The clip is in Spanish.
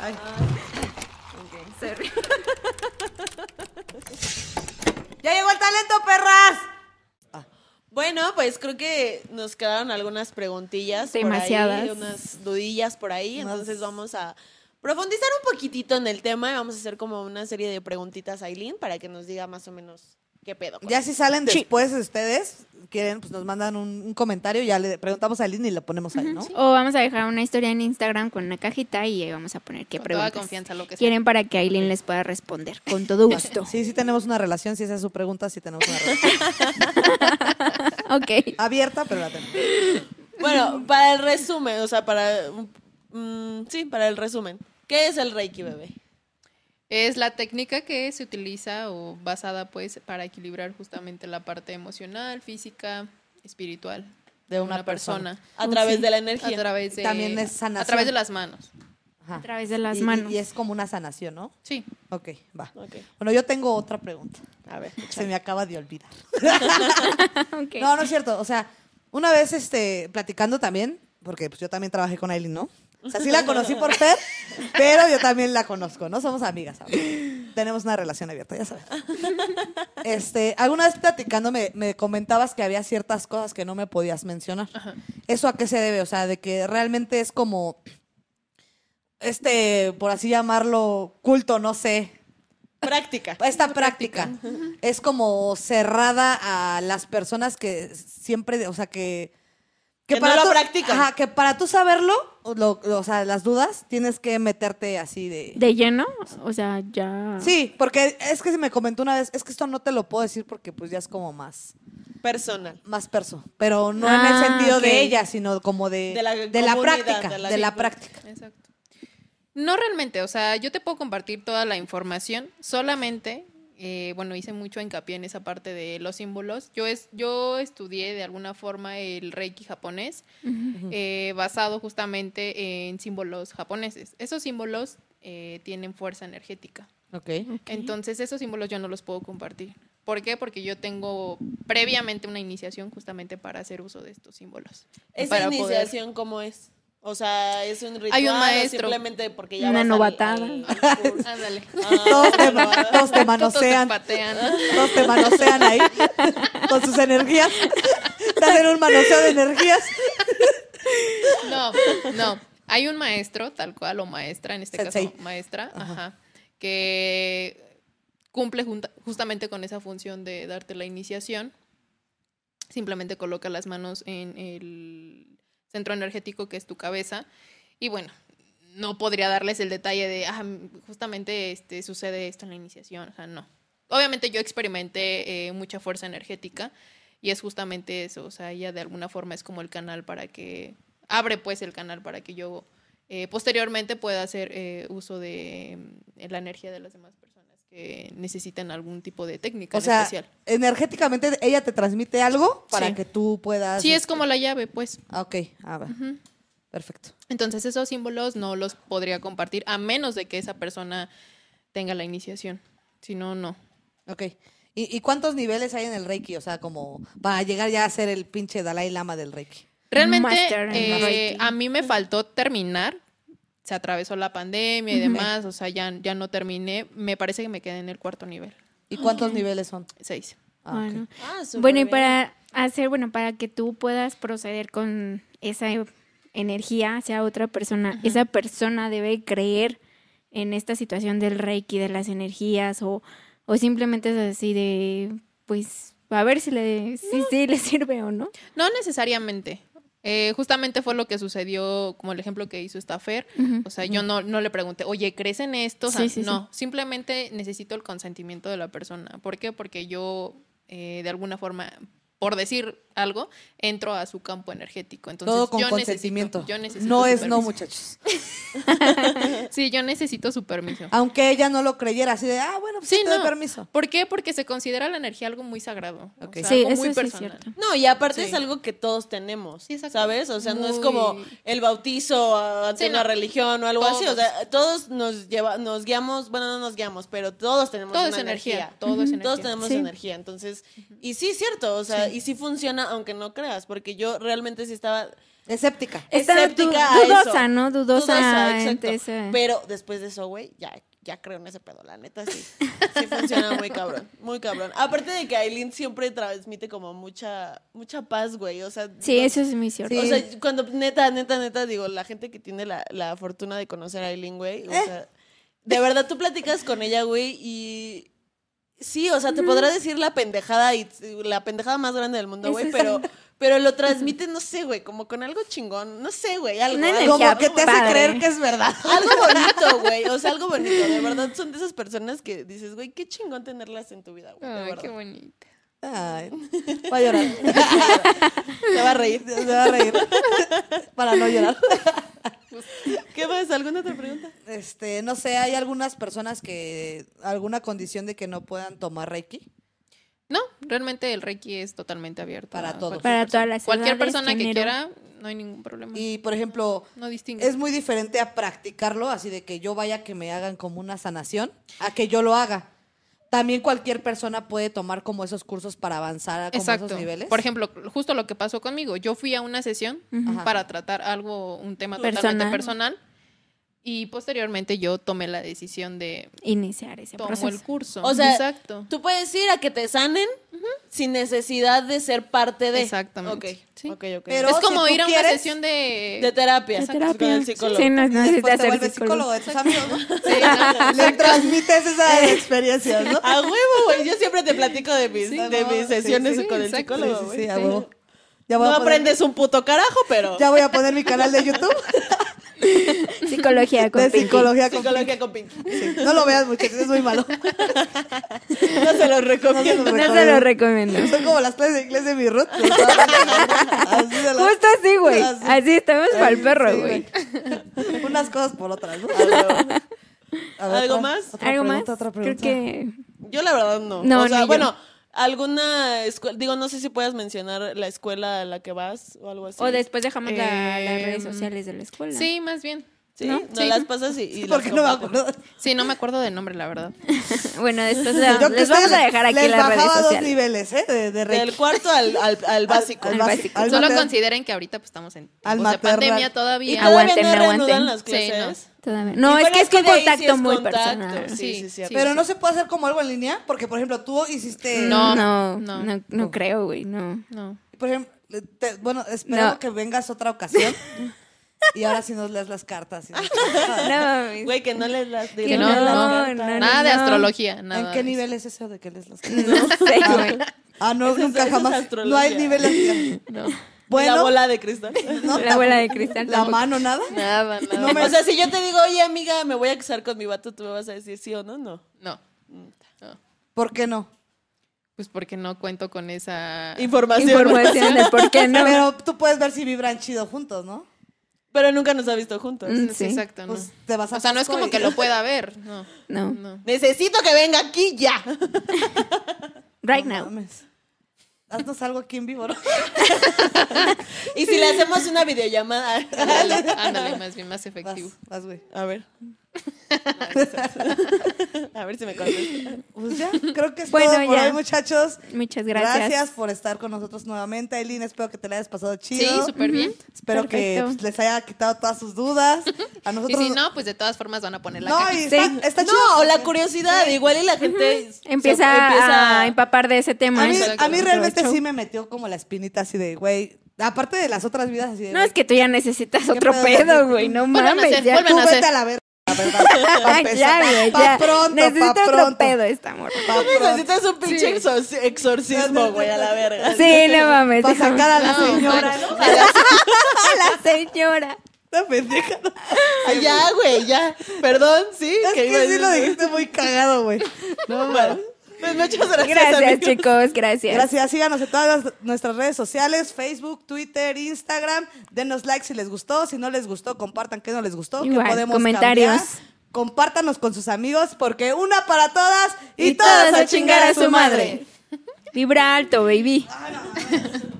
Ay. Se ríe. ¡Ya llegó el talento, perras! Bueno, pues creo que nos quedaron algunas preguntillas. Demasiadas. Por ahí, unas dudillas por ahí. Más- Entonces vamos a profundizar un poquitito en el tema y vamos a hacer como una serie de preguntitas a Aileen para que nos diga más o menos qué pedo. Ya eso. si salen después ustedes, quieren, pues nos mandan un, un comentario, ya le preguntamos a Aileen y lo ponemos ahí, ¿no? O vamos a dejar una historia en Instagram con una cajita y ahí vamos a poner qué Con toda preguntas confianza, lo que sea. quieren para que Aileen les pueda responder. Con todo gusto. Sí, sí tenemos una relación, si esa es su pregunta, sí tenemos una relación. ok. Abierta, pero la tenemos. Bueno, para el resumen, o sea, para... mm, sí, para el resumen. ¿Qué es el Reiki, bebé? Es la técnica que se utiliza o basada pues para equilibrar justamente la parte emocional, física, espiritual De una persona. A través Sí. de la A energía. través de También es sanación. A través de las manos. Ajá. A través de las Y- manos. Y, es como una sanación, ¿no? Sí. Ok, va. Ok, Bueno, yo tengo otra pregunta. a ver. Se me acaba de olvidar. Ok. No, no es cierto. O sea, una vez este, platicando también, porque pues yo también trabajé con Aileen, ¿no? O sea, sí la conocí por Fer, pero yo también la conozco, ¿no? Somos amigas ahora. Tenemos una relación abierta, ya sabes. Este, alguna vez platicando me, me comentabas que había ciertas cosas que no me podías mencionar. ¿Eso a qué se debe? O sea, de que realmente es como, este, por así llamarlo, culto, no sé, Práctica. esta práctica es como cerrada a las personas que siempre, o sea, que... Que no lo tú, practican. Ajá, que para tú saberlo, lo- lo- o sea, las dudas, tienes que meterte así de... ¿De lleno? O sea, ya. Sí, porque es que se me comentó una vez, es que esto no te lo puedo decir porque pues ya es como más, Personal. más perso, pero no en Ah, el sentido de ella, sino como de, De la de la comunidad, práctica, de la- de la práctica. Exacto. No realmente, o sea, yo te puedo compartir toda la información, solamente, eh, bueno, hice mucho hincapié en esa parte de los símbolos. Yo, es, yo estudié de alguna forma el Reiki japonés, eh, basado justamente en símbolos japoneses. Esos símbolos eh, tienen fuerza energética. Ok. Entonces, esos símbolos yo no los puedo compartir. ¿Por qué? Porque yo tengo previamente una iniciación justamente para hacer uso de estos símbolos. ¿Esa Para poder- iniciación cómo es? O sea, ¿es un ritual Hay un maestro. simplemente porque ya Una vas novatada. Ándale. Ah, Todos te, no, todos te Todos te manosean. patean. Todos te manosean ahí con sus energías. Te hacen un manoseo de energías. No, no. Hay un maestro, tal cual, o maestra, en este Sensei. caso, maestra, ajá, que cumple junta- justamente con esa función de darte la iniciación. Simplemente coloca las manos en el centro energético que es tu cabeza. Y bueno, no podría darles el detalle de, ah, justamente este, sucede esto en la iniciación. O sea, no. Obviamente yo experimenté eh, mucha fuerza energética y es justamente eso. O sea, ella de alguna forma es como el canal para que, abre pues el canal para que yo eh, posteriormente pueda hacer eh, uso de mm, la energía de las demás personas que necesitan algún tipo de técnica O en sea, especial. energéticamente ella te transmite algo para Sí. que tú puedas. Sí, es como la llave, pues. Ah, ok, ah, va. Perfecto. Entonces esos símbolos no los podría compartir a menos de que esa persona tenga la iniciación. Si no, no. Ok. ¿Y, y cuántos niveles hay en el Reiki? O sea, como para llegar ya a ser el pinche Dalai Lama del Reiki. Realmente eh, Reiki. a mí me faltó terminar. Se atravesó la pandemia y demás, o sea, ya, ya no terminé. Me parece que me quedé en el cuarto nivel. ¿Y cuántos niveles son? Seis. Ah. Bueno. Ah, súper Bueno, y para hacer, bueno, para que tú puedas proceder con esa energía hacia otra persona, esa persona debe creer en esta situación del reiki, de las energías, o, o simplemente es así de, pues, a ver si le, si, sí le sirve o no. No necesariamente. Eh, justamente fue lo que sucedió, como el ejemplo que hizo esta Fer. O sea, yo no, no le pregunté, oye, ¿crees en esto? O sea, Sí, sí, sí. no, simplemente necesito el consentimiento de la persona. ¿Por qué? Porque yo, eh, de alguna forma, por decir algo, entro a su campo energético. Entonces, Todo con yo consentimiento. Necesito, yo necesito no es no, muchachos. Sí, yo necesito su permiso. Aunque ella no lo creyera, así de, ah, bueno, pues sí, Sí, te doy no. permiso. ¿Por qué? Porque se considera la energía algo muy sagrado. o sea, Sí, algo eso muy sí es personal. cierto. No, y aparte Sí. es algo que todos tenemos. ¿sabes? O sea, no es como el bautizo ante Sí, una no. religión o algo así. O sea, todos nos lleva, nos guiamos, bueno, no nos guiamos, pero todos tenemos Todo una es energía, energía. todo es energía. Todos tenemos Sí. energía. Entonces, y sí es cierto, o sea, y sí funciona aunque no creas, porque yo realmente sí estaba Escéptica. Escéptica du- a dudosa, eso. ¿no? Dudosa exacto. ese- Pero después de eso, güey, ya, ya creo en ese pedo, la neta sí. Sí funciona muy cabrón, muy cabrón. Aparte de que Aileen siempre transmite como mucha, mucha paz, güey. O sea, Sí, no- eso es muy cierto. O sea, cuando neta, neta, neta, digo, la gente que tiene la, la fortuna de conocer a Aileen, güey, o Eh. sea, de verdad tú platicas con ella, güey, y sí, o sea, te podrá decir la pendejada y la pendejada más grande del mundo, güey, pero, pero lo transmite, no sé, güey, como con algo chingón, no sé, güey, algo. Una algo, energía Como que te hace creer que es verdad. algo bonito, güey, o sea, algo bonito, de verdad, son de esas personas que dices, güey, qué chingón tenerlas en tu vida, güey, Ay, qué bonita. Ay, va a llorar. Te va a reír. Se va a reír. Para no llorar. ¿Qué más? ¿Alguna otra pregunta? Este, no sé, hay algunas personas que alguna condición de que no puedan tomar Reiki. No, realmente el Reiki es totalmente abierto. Para a todos. cualquier Para persona. todas las Cualquier persona que género. quiera, no hay ningún problema. Y por ejemplo, no distingue. es muy diferente a practicarlo, así de que yo vaya que me hagan como una sanación, a que yo lo haga. También cualquier persona puede tomar como esos cursos para avanzar a como Exacto. esos niveles. Por ejemplo, justo lo que pasó conmigo. Yo fui a una sesión Ajá. para tratar algo, un tema Personal. totalmente personal. Y posteriormente yo tomé la decisión de Iniciar ese tomo proceso. el curso. O sea, Exacto. Tú puedes ir a que te sanen sin necesidad de ser parte de. Exactamente. Ok, Sí. ok, ok. Pero es como ir a una sesión de... de terapia. De Con el psicólogo. Sí, no después te vuelves psicólogo psicólogo. de tus amigos, ¿no? Sí, Le transmites esas experiencias, ¿no? A huevo, güey. Yo siempre te platico de mis, Sí, de no, mis sesiones sí, con el exacto. psicólogo, Sí, güey. sí, a huevo. Ya voy No a poner- aprendes un puto carajo, pero. Ya voy a poner mi canal de YouTube Psicología con de Pinky. psicología con Psicología con Pinky. Sí, No lo veas, muchachos, es muy malo. No se los recomiendo. No No se lo recomiendo. Son como las clases de inglés de mi Ruth. Así de la- Justo así, güey. Así. Así estamos para el perro, Sí, güey. Unas cosas por otras, ¿no? Ver, ¿Algo otra- más? otra ¿Algo más? pregunta, Creo que... Yo la verdad no. No, o sea, ni yo. Alguna escuela, digo, no sé si puedas mencionar la escuela a la que vas o algo así. O después dejamos la- las Eh, redes sociales de la escuela. Sí, más bien. ¿Sí? ¿no? ¿No? Sí. las pasas y, y Porque no me acuerdo. Sí, no me acuerdo del nombre, la verdad. Bueno, después la- Yo que les vamos a dejar aquí les las redes bajaba dos sociales. niveles, ¿eh? De, de. Del cuarto al, al, al básico. Al Al básico. Solo consideren que ahorita pues estamos en Al de pandemia Y todavía. todavía Aguanten, no reanudan aguanten. las Sí, clases. Todavía. No, es que es ahí sí contacto es muy contacto. personal. Sí, sí, Sí, sí. sí. Pero no se puede hacer como algo en línea, porque por ejemplo, tú hiciste. No. No, no. no, no, creo, güey, no. No. Por ejemplo, te- bueno, espero No. que vengas otra ocasión. y ahora sí nos lees las cartas. No. Güey, que no les las Que no, las cartas. Nada de astrología, nada. ¿En qué nivel es eso de que lees las cartas? No sé, güey. Ah, no, nunca jamás. No hay niveles. No. La Bueno, bola de cristal. no, La bola de cristal la tampoco. mano, nada. Nada, nada. No me- O sea, si yo te digo, oye, amiga, me voy a casar con mi vato, tú me vas a decir sí o no, no. No. No. ¿Por qué no? Pues porque no cuento con esa... Información. Información de por qué no. Pero tú puedes ver si vibran chido juntos, ¿no? Pero nunca nos ha visto juntos. Mm, Sí, exacto, no. Pues te vas a O sea, no es como y- que lo pueda ver, no. No. No. Necesito que venga aquí ya. Right No now. mames. Haznos algo aquí en vivo, ¿no? Y si le hacemos una videollamada. Ándale, ándale, más bien, más Vas, efectivo. vas, güey. A ver. A ver si me contesta. Pues ya, creo que es Bueno, todo por ya. hoy, muchachos. Muchas gracias. por estar con nosotros nuevamente, Aileen. Espero que te la hayas pasado chido. Sí, súper bien. Espero que pues, les haya quitado todas sus dudas. A Y nosotros. si no, pues de todas formas van a poner la No, y Sí. está, chido. No, o la curiosidad. Igual y la gente se- Empieza, a empapar de ese tema. A mí, Exacto. a mí realmente sí me metió como la espinita así de, güey. Aparte de las otras vidas, así de. No, es que tú ya necesitas otro pedo? güey. No mames. hacer, ya. Tú vete a la verga, verdad. Pa' ya, güey, Pa' ya. pronto, Necesita pa' otro pronto. pedo esta amor. Pa'. Necesitas un pinche exorci- exorcismo, güey, a la verga. Sí, no mames. Para sacar a la No, señora, ¿no? a la señora. La pendeja. ¿no? Ay, ya, güey, ya. Perdón, sí. Es que a que sí lo dijiste muy cagado, güey. No, Bueno, pues muchas gracias. Gracias, amigos. chicos. Gracias. Gracias, síganos en todas las- nuestras redes sociales, Facebook, Twitter, Instagram. Denos like si les gustó, si no les gustó, compartan qué no les gustó, Igual, qué podemos comentarios. cambiar. Compártanos con sus amigos porque una para todas y, Y todas a chingar a su madre. Vibra alto, baby. Ah, no.